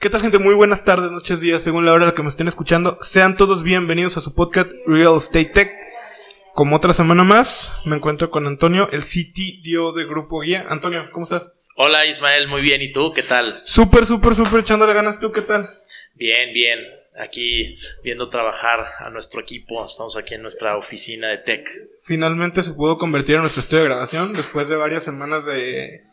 ¿Qué tal gente? Muy buenas tardes, noches, días, según la hora a la que me estén escuchando. Sean todos bienvenidos a su podcast Real Estate Tech. Como otra semana más, me encuentro con Antonio, el CTO de Grupo Guía. Antonio, ¿cómo estás? Hola Ismael, muy bien. ¿Y tú? ¿Qué tal? Súper, súper, súper echándole ganas. ¿Tú qué tal? Bien, bien. Aquí viendo trabajar a nuestro equipo. Estamos aquí en nuestra oficina de tech. Finalmente se pudo convertir en nuestro estudio de grabación después de varias semanas de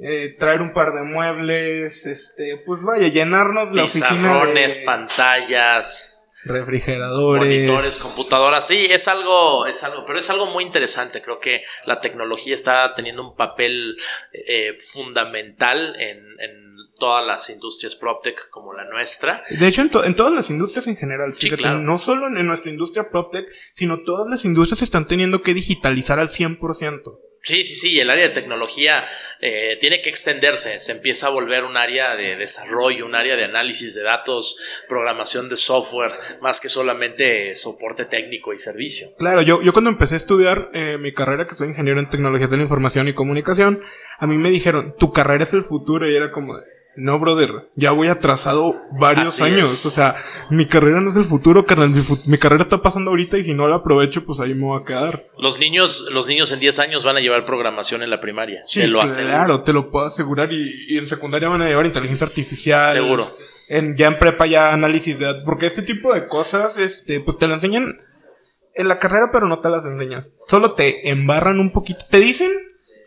eh, traer un par de muebles, este, pues vaya, llenarnos la oficina. De pantallas, refrigeradores, monitores, computadoras. Sí, es algo, es algo, pero es algo muy interesante. Creo que la tecnología está teniendo un papel eh, fundamental en, todas las industrias PropTech como la nuestra. De hecho, en, todas las industrias en general, sí, no solo en, nuestra industria PropTech, sino todas las industrias están teniendo que digitalizar al 100%. Sí, sí, sí, el área de tecnología eh, tiene que extenderse, se empieza a volver un área de desarrollo, un área de análisis de datos, programación de software, más que solamente soporte técnico y servicio. Claro, yo, yo cuando empecé a estudiar eh, mi carrera, que soy ingeniero en tecnologías de la información y comunicación, a mí me dijeron, tu carrera es el futuro y era como... No, brother, ya voy atrasado varios años. O sea, mi carrera no es el futuro, carnal. Mi, carrera está pasando ahorita y si no la aprovecho, pues ahí me voy a quedar. Los niños, los niños en 10 años van a llevar programación en la primaria. Sí, lo claro, te lo puedo asegurar. Y, en secundaria van a llevar inteligencia artificial. Seguro. En, ya en prepa ya análisis de datos. Porque este tipo de cosas, este, pues te lo enseñan en la carrera, pero no te las enseñas. Solo te embarran un poquito. Te dicen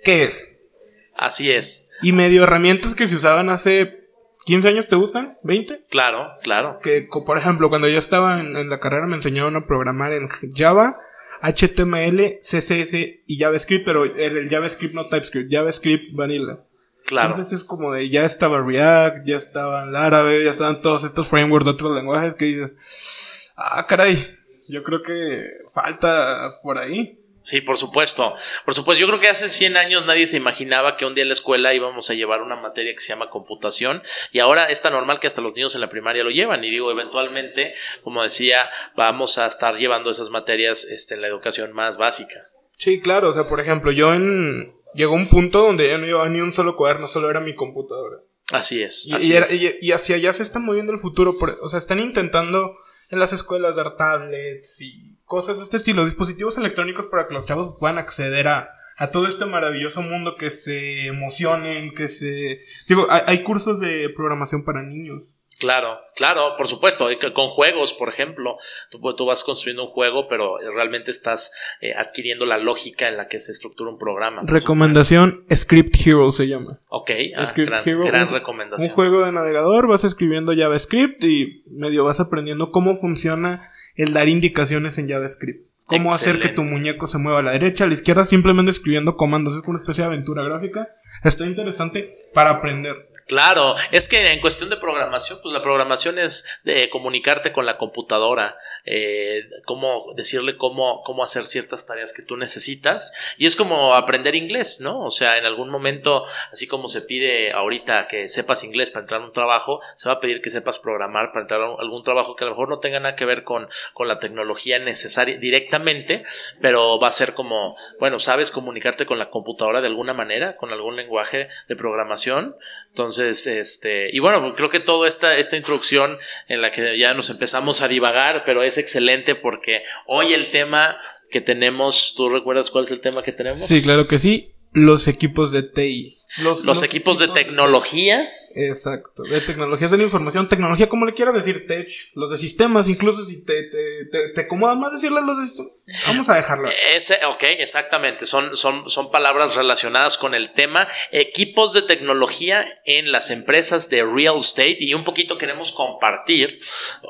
qué es. Así es. Y medio herramientas que se usaban hace 15 años, ¿te gustan? ¿20? Claro, claro. Que, por ejemplo, cuando yo estaba en, la carrera me enseñaron a programar en Java, HTML, CSS y JavaScript, pero el, JavaScript no TypeScript, JavaScript vanilla. Claro. Entonces es como de ya estaba React, ya estaba el árabe, ya estaban todos estos frameworks de otros lenguajes que dices, ah, caray, yo creo que falta por ahí. Sí, por supuesto. Por supuesto, yo creo que hace 100 años nadie se imaginaba que un día en la escuela íbamos a llevar una materia que se llama computación y ahora es tan normal que hasta los niños en la primaria lo llevan y digo, eventualmente, como decía, vamos a estar llevando esas materias este, en la educación más básica. Sí, claro, o sea, por ejemplo, yo en... Llegó un punto donde ya no llevaba ni un solo cuaderno, solo era mi computadora. Así es. Y, y, hacia allá se está moviendo el futuro, o sea, están intentando en las escuelas dar tablets y cosas de este estilo, dispositivos electrónicos para que los chavos puedan acceder a, a todo este maravilloso mundo, que se emocionen, que se... Digo, hay, cursos de programación para niños. Claro, claro, por supuesto, con juegos, por ejemplo, tú, vas construyendo un juego, pero realmente estás eh, adquiriendo la lógica en la que se estructura un programa. Recomendación, Script Hero se llama. Ok, ah, Script gran, Hero, gran recomendación. Un juego de navegador, vas escribiendo JavaScript y medio vas aprendiendo cómo funciona el dar indicaciones en JavaScript. Cómo hacer que tu muñeco se mueva a la derecha, a la izquierda, simplemente escribiendo comandos. Es una especie de aventura gráfica. Está interesante para aprender. Claro, es que en cuestión de programación, pues la programación es de comunicarte con la computadora, eh, cómo decirle cómo, cómo hacer ciertas tareas que tú necesitas. Y es como aprender inglés, ¿no? O sea, en algún momento, así como se pide ahorita que sepas inglés para entrar a un trabajo, se va a pedir que sepas programar para entrar a algún trabajo que a lo mejor no tenga nada que ver con, con la tecnología necesaria directamente, pero va a ser como, bueno, sabes comunicarte con la computadora de alguna manera, con algún lenguaje de programación. Entonces, entonces, este, y bueno, creo que toda esta, esta introducción en la que ya nos empezamos a divagar, pero es excelente porque hoy el tema que tenemos, ¿tú recuerdas cuál es el tema que tenemos? Sí, claro que sí, los equipos de TI. Los, equipos, de tecnología. Exacto, de tecnologías de la información, tecnología, como le quiero decir, tech, los de sistemas, incluso si te, te, te, te acomoda más decirle los de sistemas, vamos a dejarlo. Ese, ok, exactamente, son, son, son palabras relacionadas con el tema, equipos de tecnología en las empresas de real estate y un poquito queremos compartir,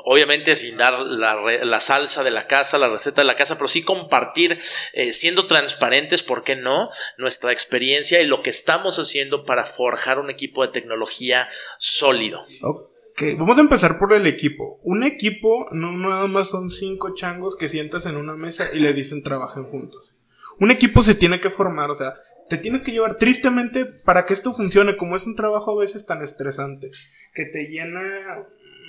obviamente sin dar la, la salsa de la casa, la receta de la casa, pero sí compartir, eh, siendo transparentes, ¿por qué no? Nuestra experiencia y lo que estamos haciendo para forjar un equipo de tecnología sólido. Ok, vamos a empezar por el equipo. Un equipo no nada más son cinco changos que sientas en una mesa y le dicen trabajen juntos. Un equipo se tiene que formar, o sea, te tienes que llevar tristemente para que esto funcione, como es un trabajo a veces tan estresante, que te llena,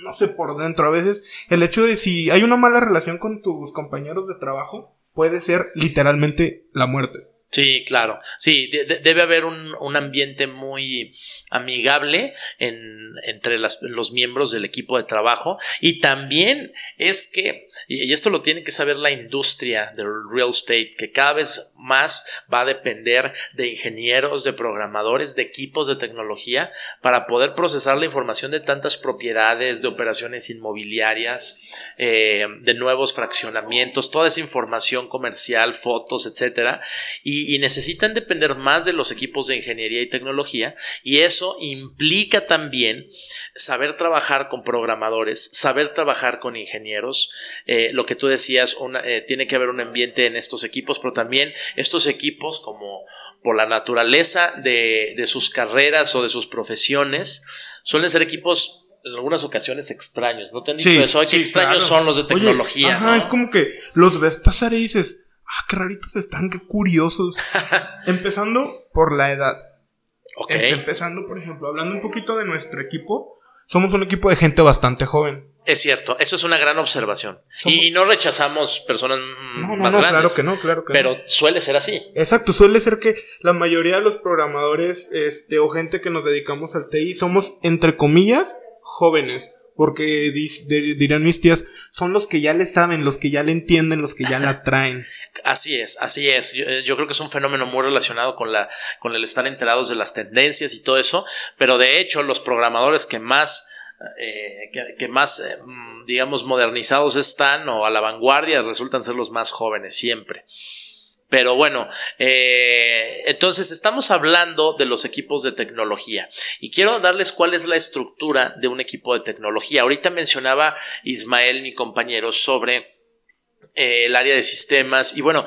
no sé, por dentro. A veces el hecho de si hay una mala relación con tus compañeros de trabajo puede ser literalmente la muerte. Sí, claro. Sí, debe haber un, un, ambiente muy amigable en, entre los miembros del equipo de trabajo. Y también es que, y esto lo tiene que saber la industria del real estate, que cada vez más va a depender de ingenieros, de programadores, de equipos de tecnología para poder procesar la información de tantas propiedades, de operaciones inmobiliarias, eh, de nuevos fraccionamientos, toda esa información comercial, fotos, etcétera. Y y, necesitan depender más de los equipos de ingeniería y tecnología y eso implica también saber trabajar con programadores, saber trabajar con ingenieros, eh, lo que tú decías, eh, tiene que haber un ambiente en estos equipos, pero también estos equipos como por la naturaleza de, sus carreras o de sus profesiones, suelen ser equipos en algunas ocasiones extraños. ¿No te han dicho eso? qué extraños son los de tecnología. es como que los ves pasar y dices, ah, qué raritos están, qué curiosos. Empezando por la edad. Ok. Em, empezando, por ejemplo, hablando un poquito de nuestro equipo, somos un equipo de gente bastante joven. Es cierto, eso es una gran observación. Y no rechazamos personas no, no, más no, grandes. Claro que no, claro que pero suele ser así. Exacto, suele ser que la mayoría de los programadores este, o gente que nos dedicamos al TI somos, entre comillas, jóvenes. Porque dirán mis tías, son los que ya le saben, los que ya le entienden, los que ya la traen. así es, así es. Eh, yo, creo que es un fenómeno muy relacionado con, la, con el estar enterados de las tendencias y todo eso. Pero de hecho, los programadores que más, eh, que, más, eh, mm, digamos, modernizados están o a la vanguardia resultan ser los más jóvenes siempre. Pero bueno, eh, entonces estamos hablando de los equipos de tecnología y quiero darles cuál es la estructura de un equipo de tecnología. Ahorita mencionaba Ismael, mi compañero, sobre eh, el área de sistemas y bueno,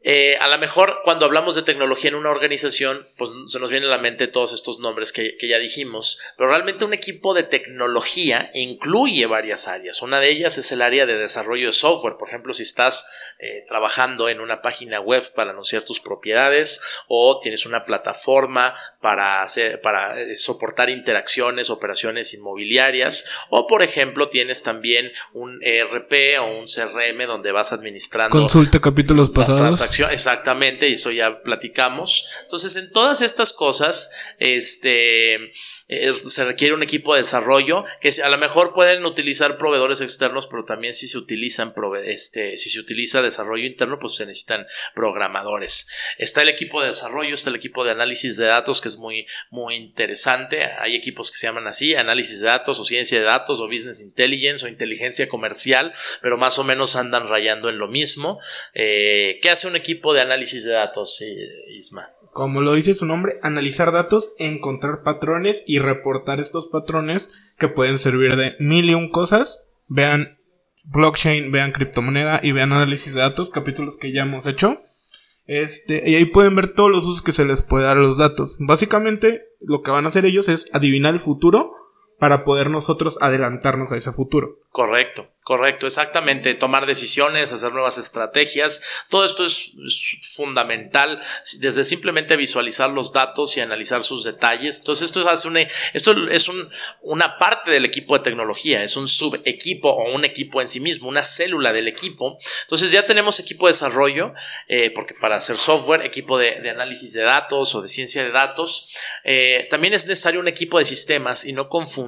eh, a lo mejor cuando hablamos de tecnología en una organización, pues se nos vienen a la mente todos estos nombres que, ya dijimos, pero realmente un equipo de tecnología incluye varias áreas. Una de ellas es el área de desarrollo de software. Por ejemplo, si estás eh, trabajando en una página web para anunciar tus propiedades o tienes una plataforma para, hacer, para eh, soportar interacciones, operaciones inmobiliarias o por ejemplo tienes también un ERP o un CRM donde vas administrando. Consulta capítulos pasados exactamente, y eso ya platicamos. Entonces, en todas estas cosas, este eh, se requiere un equipo de desarrollo que a lo mejor pueden utilizar proveedores externos, pero también si se utilizan este, si se utiliza desarrollo interno, pues se necesitan programadores. Está el equipo de desarrollo, está el equipo de análisis de datos, que es muy, muy interesante. Hay equipos que se llaman así, análisis de datos o ciencia de datos o business intelligence o inteligencia comercial, pero más o menos andan rayando en lo mismo. Eh, ¿Qué hace un equipo de análisis de datos, Isma? Como lo dice su nombre, analizar datos, encontrar patrones y reportar estos patrones que pueden servir de mil y un cosas. Vean blockchain, vean criptomoneda y vean análisis de datos, capítulos que ya hemos hecho. Este, y ahí pueden ver todos los usos que se les puede dar a los datos. Básicamente, lo que van a hacer ellos es adivinar el futuro para poder nosotros adelantarnos a ese futuro. Correcto, correcto, exactamente. Tomar decisiones, hacer nuevas estrategias, todo esto es, fundamental desde simplemente visualizar los datos y analizar sus detalles. Entonces esto hace una, esto es un, una parte del equipo de tecnología, es un subequipo o un equipo en sí mismo, una célula del equipo. Entonces ya tenemos equipo de desarrollo, eh, porque para hacer software, equipo de, análisis de datos o de ciencia de datos, eh, también es necesario un equipo de sistemas y no confundir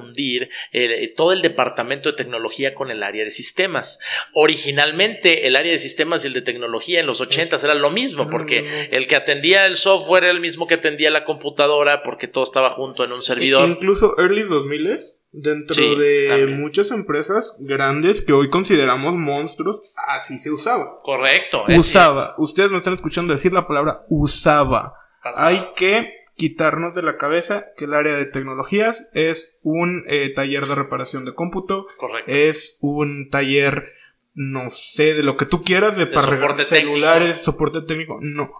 eh, todo el departamento de tecnología con el área de sistemas. Originalmente el área de sistemas y el de tecnología en los 80 era lo mismo, porque el que atendía el software era el mismo que atendía la computadora, porque todo estaba junto en un servidor. incluso early 2000 dentro de muchas empresas grandes que hoy consideramos monstruos, así se usaba. Correcto. Usaba. Ustedes me están escuchando decir la palabra usaba. Hay que quitarnos de la cabeza que el área de tecnologías es un eh, taller de reparación de cómputo. Correcto. Es un taller, no sé, de lo que tú quieras, de, para celulares, soporte técnico. No.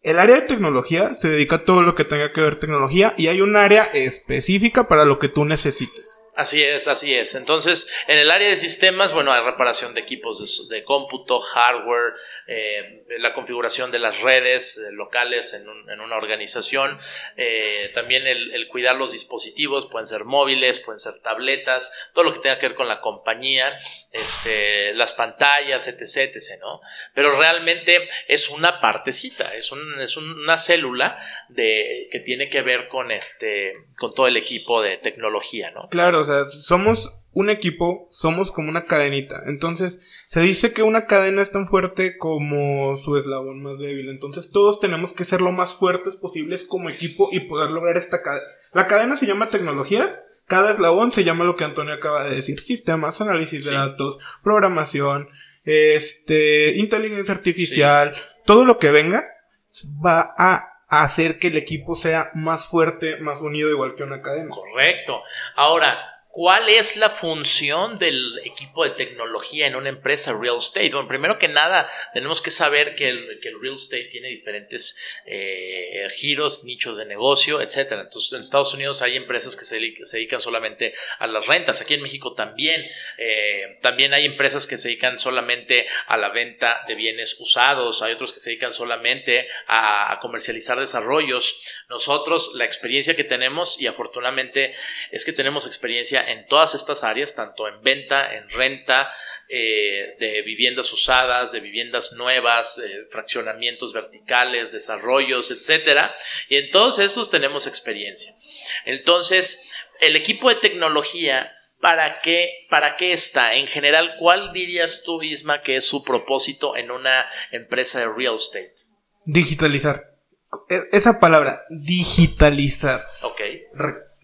El área de tecnología se dedica a todo lo que tenga que ver tecnología y hay un área específica para lo que tú necesites. Así es, así es. Entonces, en el área de sistemas, bueno, hay reparación de equipos de, cómputo, hardware, eh, la configuración de las redes eh, locales en, una organización, eh, también el, cuidar los dispositivos, pueden ser móviles, pueden ser tabletas, todo lo que tenga que ver con la compañía, este, las pantallas, etc, etc, ¿no? Pero realmente es una partecita, es, es una célula de, que tiene que ver con, este, con todo el equipo de tecnología, ¿no? Claro, sea, somos un equipo, somos como una cadenita. Entonces, se dice que una cadena es tan fuerte como su eslabón más débil. Entonces, todos tenemos que ser lo más fuertes posibles como equipo y poder lograr esta cadena. La cadena se llama tecnologías. Cada eslabón se llama lo que Antonio acaba de decir. Sistemas, análisis de datos, programación, este, inteligencia artificial, todo lo que venga va a hacer que el equipo sea más fuerte, más unido, igual que una cadena. Correcto. Ahora, ¿Cuál es la función del equipo de tecnología en una empresa real estate? Bueno, primero que nada, tenemos que saber que el, real estate tiene diferentes eh, giros, nichos de negocio, etc. Entonces, en Estados Unidos hay empresas que se, dedican solamente a las rentas. Aquí en México también. Eh, también hay empresas que se dedican solamente a la venta de bienes usados. Hay otros que se dedican solamente a, a comercializar desarrollos. Nosotros, la experiencia que tenemos, y afortunadamente es que tenemos experiencia en todas estas áreas, tanto en venta, en renta, eh, de viviendas usadas, de viviendas nuevas, fraccionamientos verticales, desarrollos, etcétera. Y en todos estos tenemos experiencia. Entonces, el equipo de tecnología ¿Para qué, ¿Para qué está? En general, ¿cuál dirías tú, Isma, que es su propósito en una empresa de real estate? Digitalizar. E, esa palabra, digitalizar. Ok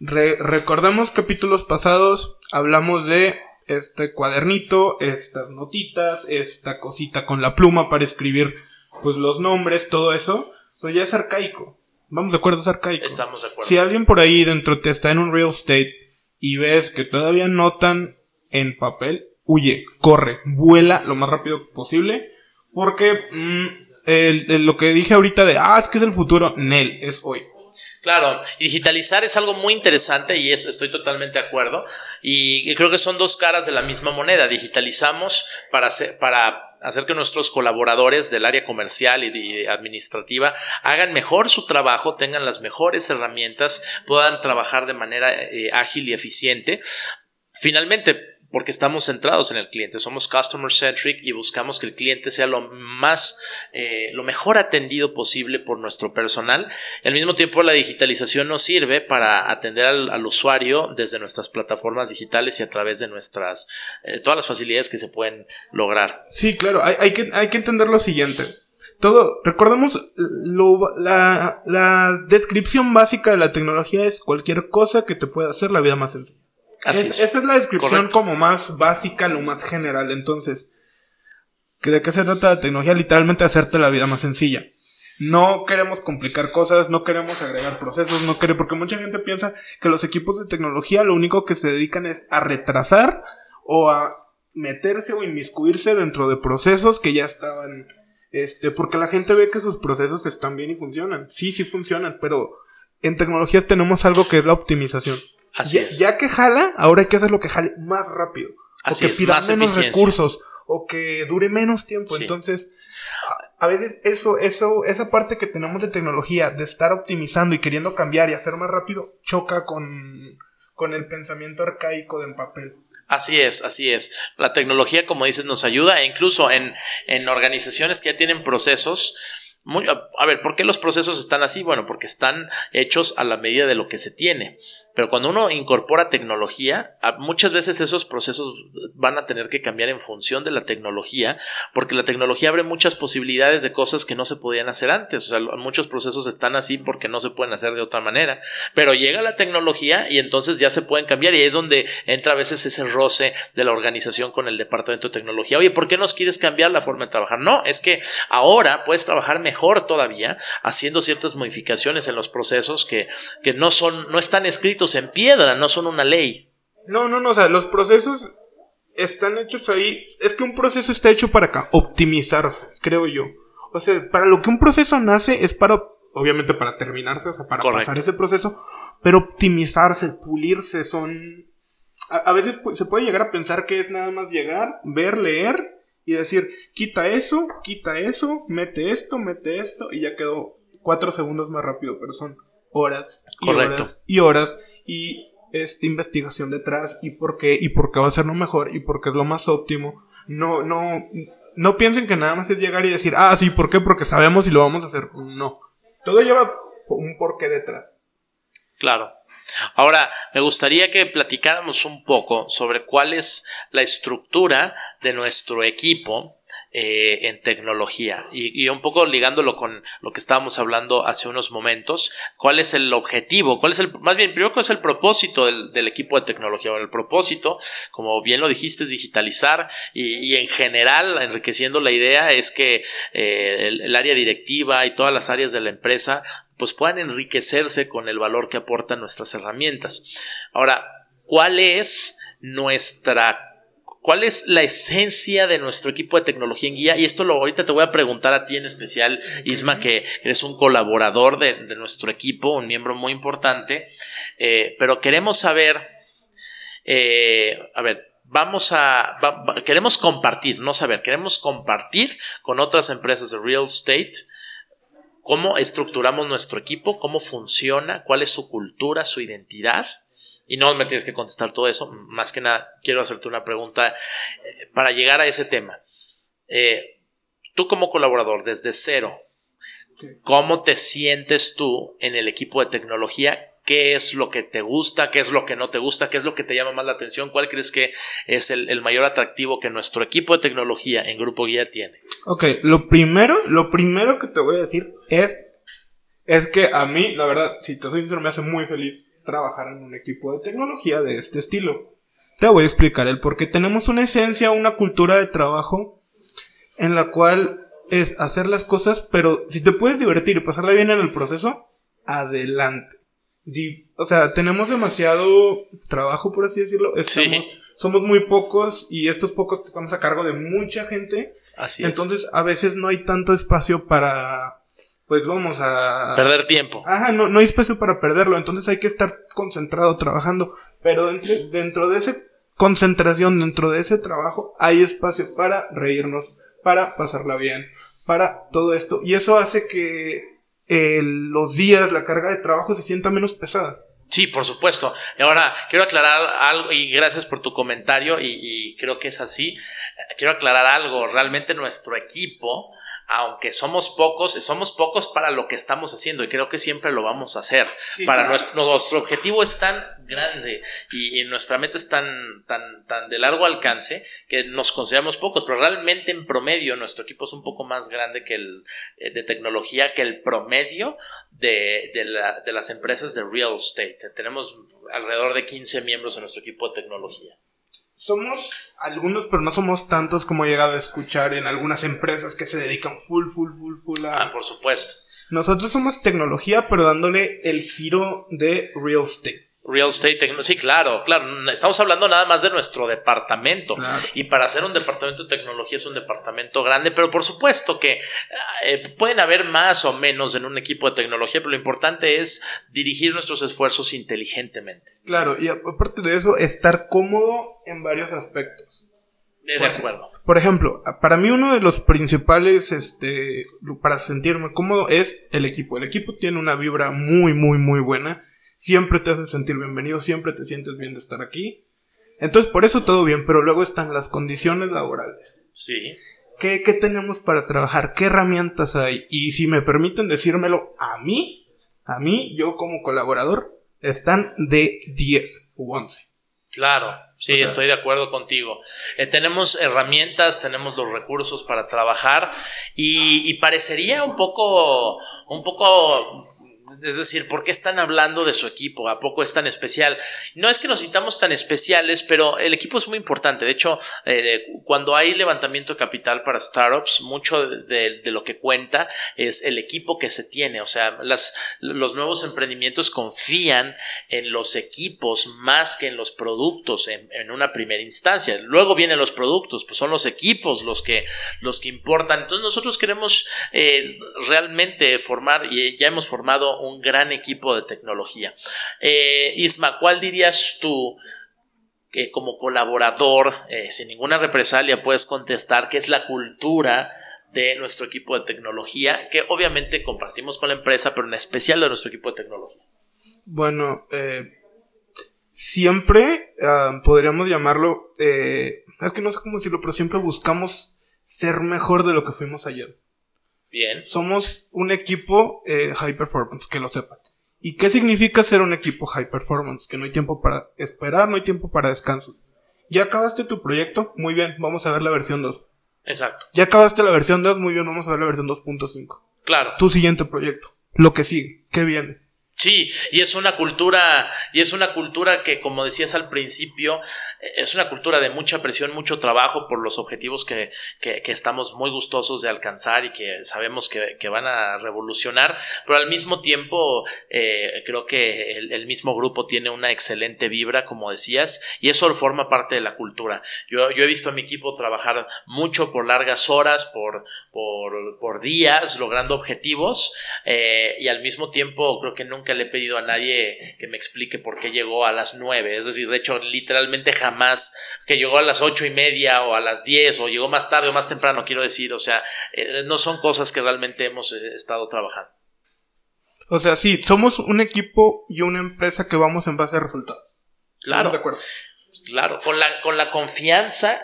recordamos capítulos pasados, hablamos de este cuadernito, estas notitas, esta cosita con la pluma para escribir pues los nombres, todo eso, pues ya es arcaico. Vamos de acuerdo, es arcaico. Estamos de acuerdo. Si alguien por ahí dentro te está en un real estate y ves que todavía notan en papel, huye, corre, vuela lo más rápido posible, porque mm, lo que dije ahorita de, ah, es que es el futuro, Nel, es hoy. Claro, digitalizar es algo muy interesante y estoy totalmente de acuerdo. Y creo que son dos caras de la misma moneda. Digitalizamos para hacer, para hacer que nuestros colaboradores del área comercial y administrativa hagan mejor su trabajo, tengan las mejores herramientas, puedan trabajar de manera eh, ágil y eficiente. Finalmente, porque estamos centrados en el cliente, somos customer centric y buscamos que el cliente sea lo más, eh, lo mejor atendido posible por nuestro personal. Al mismo tiempo, la digitalización nos sirve para atender al, usuario desde nuestras plataformas digitales y a través de nuestras, eh, todas las facilidades que se pueden lograr. Sí, claro, hay, que, hay que entender lo siguiente. Todo, recordemos, la, la descripción básica de la tecnología es cualquier cosa que te pueda hacer la vida más sencilla. Esa es la descripción como más básica, lo más general. Entonces, ¿de qué se trata la tecnología? Literalmente hacerte la vida más sencilla. No queremos complicar cosas, no queremos agregar procesos, no queremos, porque mucha gente piensa que los equipos de tecnología lo único que se dedican es a retrasar o a meterse o inmiscuirse dentro de procesos que ya estaban, este, porque la gente ve que sus procesos están bien y funcionan. Sí, sí funcionan, pero en tecnologías tenemos algo que es la optimización. Así es. Ya que jala, ahora hay que hacer lo que jale más rápido. o que pida menos recursos. O que dure menos tiempo. Entonces, a, veces eso, eso, esa parte que tenemos de tecnología, de estar optimizando y queriendo cambiar y hacer más rápido, choca con, con el pensamiento arcaico del papel. Así es, así es. La tecnología, como dices, nos ayuda e incluso en, en organizaciones que ya tienen procesos a ver, ¿por qué los procesos están así? Bueno, porque están hechos a la medida de lo que se tiene. Pero cuando uno incorpora tecnología, muchas veces esos procesos van a tener que cambiar en función de la tecnología, porque la tecnología abre muchas posibilidades de cosas que no se podían hacer antes. O sea, muchos procesos están así porque no se pueden hacer de otra manera. Pero llega la tecnología y entonces ya se pueden cambiar y es donde entra a veces ese roce de la organización con el departamento de tecnología. Oye, ¿por qué nos quieres cambiar la forma de trabajar? No, es que ahora puedes trabajar mejor todavía haciendo ciertas modificaciones en los procesos que, que no son, no están escritos en piedra, no son una ley. No, no, no, o sea, los procesos están hechos ahí. Es que un proceso está hecho para acá, optimizarse, creo yo. O sea, para lo que un proceso nace es para, obviamente para terminarse, o sea, para pasar ese proceso, pero optimizarse, pulirse, son... a, veces se puede llegar a pensar que es nada más llegar, ver, leer y decir, quita eso, quita eso, mete esto, mete esto y ya quedó cuatro segundos más rápido, pero son horas y horas y horas y esta investigación detrás y por qué y por qué va a ser lo mejor y por qué es lo más óptimo. No, no, no piensen que nada más es llegar y decir, ah, sí, ¿por qué? Porque sabemos y lo vamos a hacer. No. Todo lleva un porqué detrás. Claro. Ahora, me gustaría que platicáramos un poco sobre cuál es la estructura de nuestro equipo eh, en tecnología y, un poco ligándolo con lo que estábamos hablando hace unos momentos, cuál es el objetivo, cuál es el, más bien, primero cuál es el propósito del, equipo de tecnología. el propósito, como bien lo dijiste, es digitalizar y, en general, enriqueciendo la idea, es que eh, el área directiva y todas las áreas de la empresa pues puedan enriquecerse con el valor que aportan nuestras herramientas. Ahora, ¿cuál es nuestra ¿Cuál es la esencia de nuestro equipo de tecnología en guía? Y esto lo ahorita te voy a preguntar a ti en especial, Isma, que eres un colaborador de, nuestro equipo, un miembro muy importante. Eh, pero queremos saber, eh, a ver, vamos a, queremos compartir, no saber, queremos compartir con otras empresas de real estate cómo estructuramos nuestro equipo, cómo funciona, cuál es su cultura, su identidad. Y no me tienes que contestar todo eso. Más que nada, quiero hacerte una pregunta eh, para llegar a ese tema. Eh, tú como colaborador, desde cero, ¿cómo te sientes tú en el equipo de tecnología? ¿Qué es lo que te gusta? ¿Qué es lo que no te gusta? ¿Qué es lo que te llama más la atención? ¿Cuál crees que es el, el mayor atractivo que nuestro equipo de tecnología en Grupo Guía tiene? Ok, lo primero, lo primero que te voy a decir es, es que a mí, la verdad, si te soy sincero, me hace muy feliz trabajar en un equipo de tecnología de este estilo. Te voy a explicar el por qué tenemos una esencia, una cultura de trabajo en la cual es hacer las cosas, pero si te puedes divertir y pasarla bien en el proceso, adelante. O sea, tenemos demasiado trabajo, por así decirlo. Estamos, Somos muy pocos y estos pocos estamos a cargo de mucha gente. Así Entonces, a veces no hay tanto espacio para, pues vamos a... Perder tiempo. Ajá, no, no hay espacio para perderlo. Entonces hay que estar concentrado trabajando. Pero dentro, dentro de esa concentración, dentro de ese trabajo, hay espacio para reírnos, para pasarla bien, para todo esto. Y eso hace que eh, los días, la carga de trabajo se sienta menos pesada. Sí, por supuesto. Y ahora, quiero aclarar algo, y gracias por tu comentario, y, creo que es así. Quiero aclarar algo. Realmente nuestro equipo, aunque somos pocos, somos pocos para lo que estamos haciendo, y creo que siempre lo vamos a hacer. para nuestro, nuestro objetivo es tan grande y, nuestra meta es tan, tan, tan de largo alcance que nos consideramos pocos, pero realmente en promedio nuestro equipo es un poco más grande que el eh, de tecnología que el promedio de, de, las empresas de real estate. Tenemos alrededor de 15 miembros en nuestro equipo de tecnología. Somos algunos, pero no somos tantos como he llegado a escuchar en algunas empresas que se dedican full, full, full, full a... Ah, por supuesto. Nosotros somos tecnología, pero dándole el giro de real estate. Real estate, sí, claro, claro. Estamos hablando nada más de nuestro departamento. Y para hacer un departamento de tecnología es un departamento grande, pero por supuesto que eh, pueden haber más o menos en un equipo de tecnología, pero lo importante es dirigir nuestros esfuerzos inteligentemente. Claro, y aparte de eso, estar cómodo en varios aspectos. De acuerdo. Por ejemplo, para mí uno de los principales, este, para sentirme cómodo es el equipo. El equipo tiene una vibra muy, muy, muy buena siempre te hacen sentir bienvenido, siempre te sientes bien de estar aquí. Entonces, por eso todo bien, pero luego están las condiciones laborales. Sí. ¿Qué, ¿Qué, tenemos para trabajar? ¿Qué herramientas hay? Y si me permiten decírmelo a mí, a mí, yo como colaborador, están de 10 u 11. Claro, sí, estoy de acuerdo contigo. Eh, tenemos herramientas, tenemos los recursos para trabajar y, y parecería un poco, un poco es decir, ¿por qué están hablando de su equipo? ¿A poco es tan especial? No es que nos sintamos tan especiales, pero el equipo es muy importante. De hecho, eh, cuando hay levantamiento de capital para startups, mucho de, lo que cuenta es el equipo que se tiene. O sea, las, los nuevos emprendimientos confían en los equipos más que en los productos en, una primera instancia. Luego vienen los productos, pues son los equipos los que, los que importan. Entonces nosotros queremos eh, realmente formar y ya hemos formado un gran equipo de tecnología. Eh, Isma, ¿cuál dirías tú que como colaborador, eh, sin ninguna represalia, puedes contestar qué es la cultura de nuestro equipo de tecnología, que obviamente compartimos con la empresa, pero en especial de nuestro equipo de tecnología. Bueno, eh, siempre ah, podríamos llamarlo, eh, es que no sé cómo decirlo, pero siempre buscamos ser mejor de lo que fuimos ayer. Bien. Somos un equipo eh, high performance, que lo sepan. ¿Y qué significa ser un equipo high performance? Que no hay tiempo para esperar, no hay tiempo para descanso. ¿Ya acabaste tu proyecto? Muy bien, vamos a ver la versión 2. Exacto. Ya acabaste la versión 2, muy bien, vamos a ver la versión 2.5. Claro. Tu siguiente proyecto. Lo que sigue. ¿Qué viene? Sí, y es una cultura, y es una cultura que, como decías al principio, es una cultura de mucha presión, mucho trabajo por los objetivos que, que, estamos muy gustosos de alcanzar y que sabemos que, que van a revolucionar, pero al mismo tiempo eh, creo que el, mismo grupo tiene una excelente vibra, como decías, y eso forma parte de la cultura. Yo, yo he visto a mi equipo trabajar mucho por largas horas, por, por, por días, logrando objetivos, eh, y al mismo tiempo creo que nunca que le he pedido a nadie que me explique por qué llegó a las 9. Es decir, de hecho, literalmente jamás que llegó a las ocho y media o a las 10 o llegó más tarde o más temprano, quiero decir. O sea, eh, no son cosas que realmente hemos eh, estado trabajando. O sea, sí, somos un equipo y una empresa que vamos en base a resultados. Claro. De acuerdo. Claro, con la, con la confianza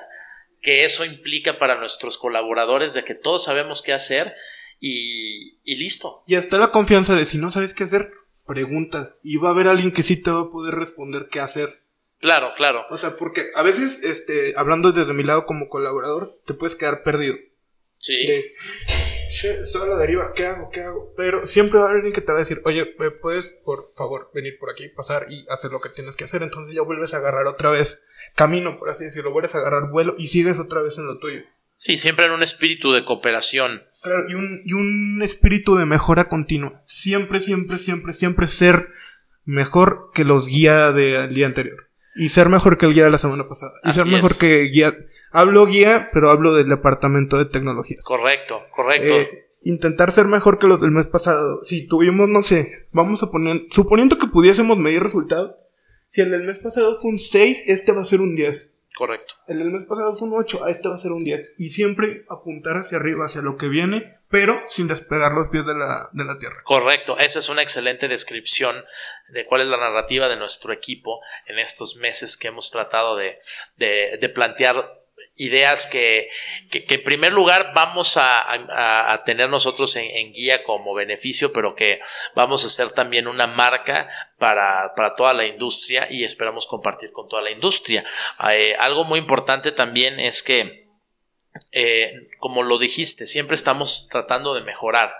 que eso implica para nuestros colaboradores de que todos sabemos qué hacer y, y listo. Y está la confianza de si no sabes qué hacer, preguntas y va a haber alguien que sí te va a poder responder qué hacer. Claro, claro. O sea, porque a veces, este, hablando desde mi lado como colaborador, te puedes quedar perdido. Sí. De, a la deriva, ¿qué hago? ¿Qué hago? Pero siempre va a haber alguien que te va a decir, oye, ¿puedes, por favor, venir por aquí, pasar y hacer lo que tienes que hacer? Entonces ya vuelves a agarrar otra vez camino, por así decirlo, vuelves a agarrar vuelo y sigues otra vez en lo tuyo. Sí, siempre en un espíritu de cooperación. Claro, y un, y un espíritu de mejora continua. Siempre, siempre, siempre, siempre ser mejor que los guía del día anterior. Y ser mejor que el guía de la semana pasada. Y ser mejor que guía. Hablo guía, pero hablo del departamento de tecnología. Correcto, correcto. Eh, intentar ser mejor que los del mes pasado. Si tuvimos, no sé, vamos a poner, suponiendo que pudiésemos medir resultados, si el del mes pasado fue un 6, este va a ser un 10. Correcto. El del mes pasado fue un 8, a este va a ser un 10. Y siempre apuntar hacia arriba, hacia lo que viene, pero sin despegar los pies de la, de la tierra. Correcto, esa es una excelente descripción de cuál es la narrativa de nuestro equipo en estos meses que hemos tratado de, de, de plantear ideas que, que, en primer lugar vamos a, a, tener nosotros en, guía como beneficio, pero que vamos a ser también una marca para, para toda la industria y esperamos compartir con toda la industria. Eh, algo muy importante también es que eh, como lo dijiste, siempre estamos tratando de mejorar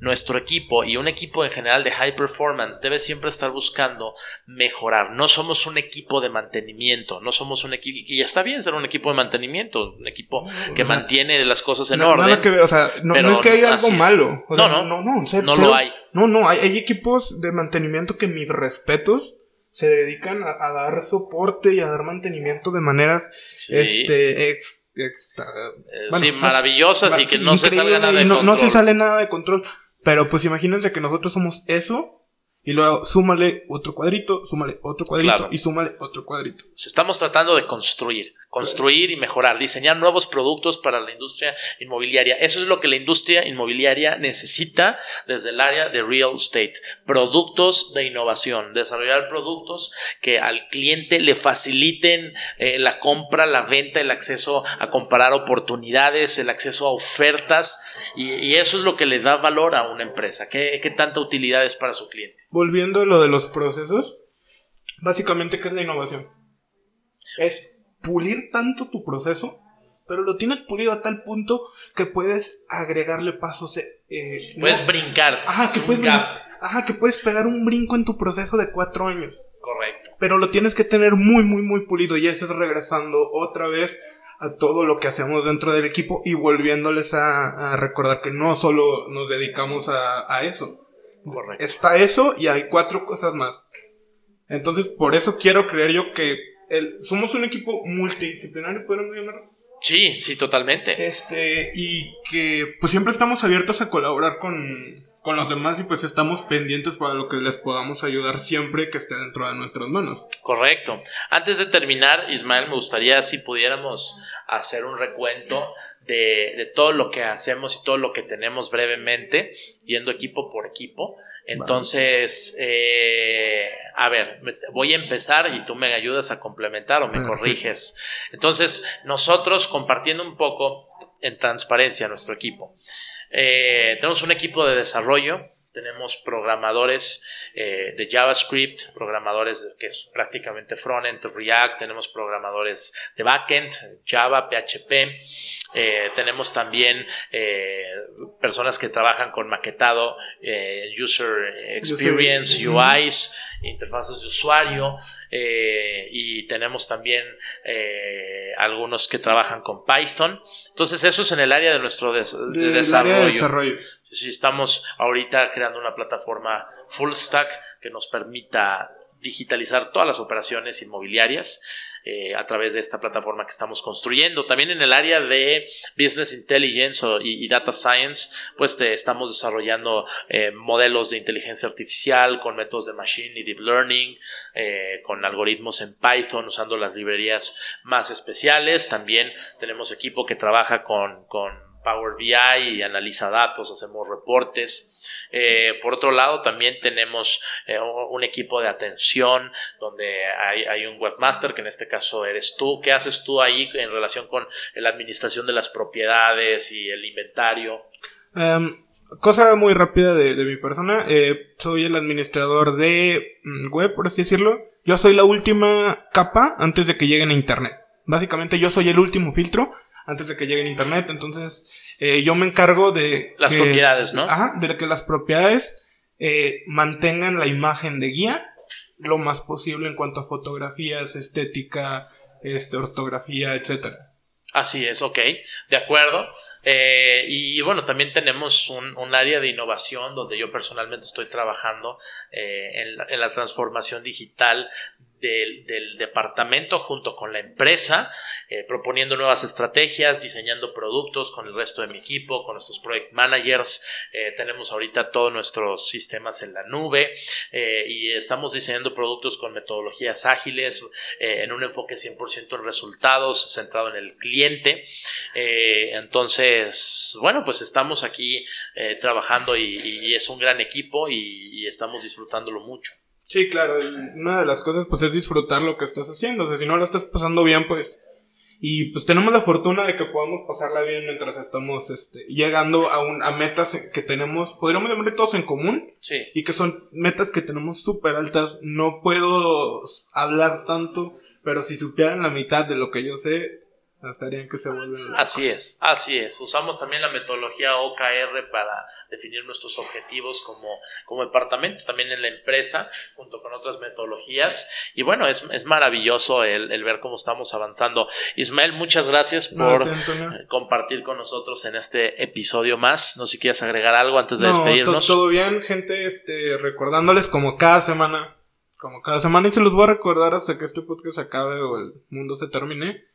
nuestro equipo y un equipo en general de high performance debe siempre estar buscando mejorar. No somos un equipo de mantenimiento, no somos un equipo, y está bien ser un equipo de mantenimiento, un equipo que mantiene las cosas en orden. Nada que ver, o sea, no, es que haya algo malo. no, no, no, no, no, lo hay. No, no, hay, hay, equipos de mantenimiento que mis respetos se dedican a, dar soporte y a dar mantenimiento de maneras este, eh, sí, maravillosas y que no se salga nada de no, control. No se sale nada de control. Pero pues imagínense que nosotros somos eso y luego súmale otro cuadrito, súmale otro cuadrito y súmale otro cuadrito. Estamos tratando de construir, construir y mejorar, diseñar nuevos productos para la industria inmobiliaria. Eso es lo que la industria inmobiliaria necesita desde el área de real estate. Productos de innovación, desarrollar productos que al cliente le faciliten eh, la compra, la venta, el acceso a comparar oportunidades, el acceso a ofertas y, eso es lo que le da valor a una empresa. ¿Qué, qué tanta utilidad es para su cliente? volviendo a lo de los procesos, básicamente, ¿qué es la innovación? Es pulir tanto tu proceso, pero lo tienes pulido a tal punto que puedes agregarle pasos. Eh, puedes brincar. Ajá que, puedes, ajá, que puedes pegar un brinco en tu proceso de cuatro años. Correcto. Pero lo tienes que tener muy, muy, muy pulido. Y eso es regresando otra vez a todo lo que hacemos dentro del equipo y volviéndoles a, recordar que no solo nos dedicamos a, a eso Correcto. Está eso y hay cuatro cosas más. Entonces, por eso quiero creer yo que el, somos un equipo multidisciplinario, ¿podemos llamarlo? Sí, sí, totalmente. Este, y que pues siempre estamos abiertos a colaborar con, con los demás y pues estamos pendientes para lo que les podamos ayudar siempre que esté dentro de nuestras manos. Correcto. Antes de terminar, Ismael, me gustaría si pudiéramos hacer un recuento de, de, todo lo que hacemos y todo lo que tenemos brevemente, yendo equipo por equipo. Entonces, eh, a ver, voy a empezar y tú me ayudas a complementar o me corriges. Entonces, nosotros compartiendo un poco en transparencia nuestro equipo. Eh, tenemos un equipo de desarrollo tenemos programadores eh, de JavaScript, programadores que es prácticamente frontend, React, tenemos programadores de backend, Java, PHP, eh, tenemos también eh, personas que trabajan con maquetado, User Experience, UIs, interfaces de usuario, y tenemos también algunos que trabajan con Python. Entonces eso es en el área de nuestro desarrollo. si estamos ahorita creando una plataforma full stack que nos permita digitalizar todas las operaciones inmobiliarias eh, a través de esta plataforma que estamos construyendo. También en el área de Business Intelligence y, Data Science, pues estamos desarrollando eh, modelos de inteligencia artificial con métodos de Machine y Deep Learning, eh, con algoritmos en Python usando las librerías más especiales. También tenemos equipo que trabaja con, con Power BI y analiza datos, hacemos reportes. Eh, por otro lado, también tenemos eh, un equipo de atención donde hay, un webmaster, que en este caso eres tú. ¿Qué haces tú ahí en relación con la administración de las propiedades y el inventario? Em, cosa muy rápida de, mi persona. Eh, soy el administrador de mm, web, por así decirlo. Yo soy la última capa antes de que lleguen a Internet. Básicamente yo soy el último filtro antes de que llegue el internet. Entonces, eh, yo me encargo de... Las propiedades, ¿no? Ajá, de que las propiedades eh, mantengan la imagen de guía lo más posible en cuanto a fotografías, estética, este, ortografía, etcétera. Así es, ok, de acuerdo. Eh, y bueno, también tenemos un, un, área de innovación donde yo personalmente estoy trabajando en, la, en, la, transformación digital del, departamento junto con la empresa, eh, proponiendo nuevas estrategias, diseñando productos con el resto de mi equipo, con nuestros project managers. Eh, tenemos ahorita todos nuestros sistemas en la nube eh, y estamos diseñando productos con metodologías ágiles, en un enfoque 100% en resultados, centrado en el cliente. entonces, bueno, pues estamos aquí trabajando y, es un gran equipo y estamos disfrutándolo mucho. Sí, claro, una de las cosas pues es disfrutar lo que estás haciendo, o sea, si no lo estás pasando bien, pues y pues tenemos la fortuna de que podamos pasarla bien mientras estamos este, llegando a, un, a metas que tenemos, podríamos llamar todos en común. Sí. Y que son metas que tenemos súper altas. No puedo hablar tanto, pero si supieran la mitad de lo que yo sé, estarían que se vuelven. Así es, así es. Usamos también la metodología OKR para definir nuestros objetivos como, como departamento, también en la empresa, junto con otras metodologías. Y bueno, es, es maravilloso el, el, ver cómo estamos avanzando. Ismael, muchas gracias por compartir con nosotros en este episodio más. No sé si quieres agregar algo antes de despedirnos. Todo bien, gente, este, recordándoles como cada semana. Como cada semana y se los voy a recordar hasta que este podcast acabe o el mundo se termine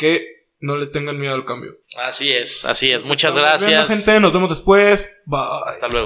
que no le tengan miedo al cambio. Así es, así es. Muchas gracias. gente, nos vemos después. Bye. Hasta luego.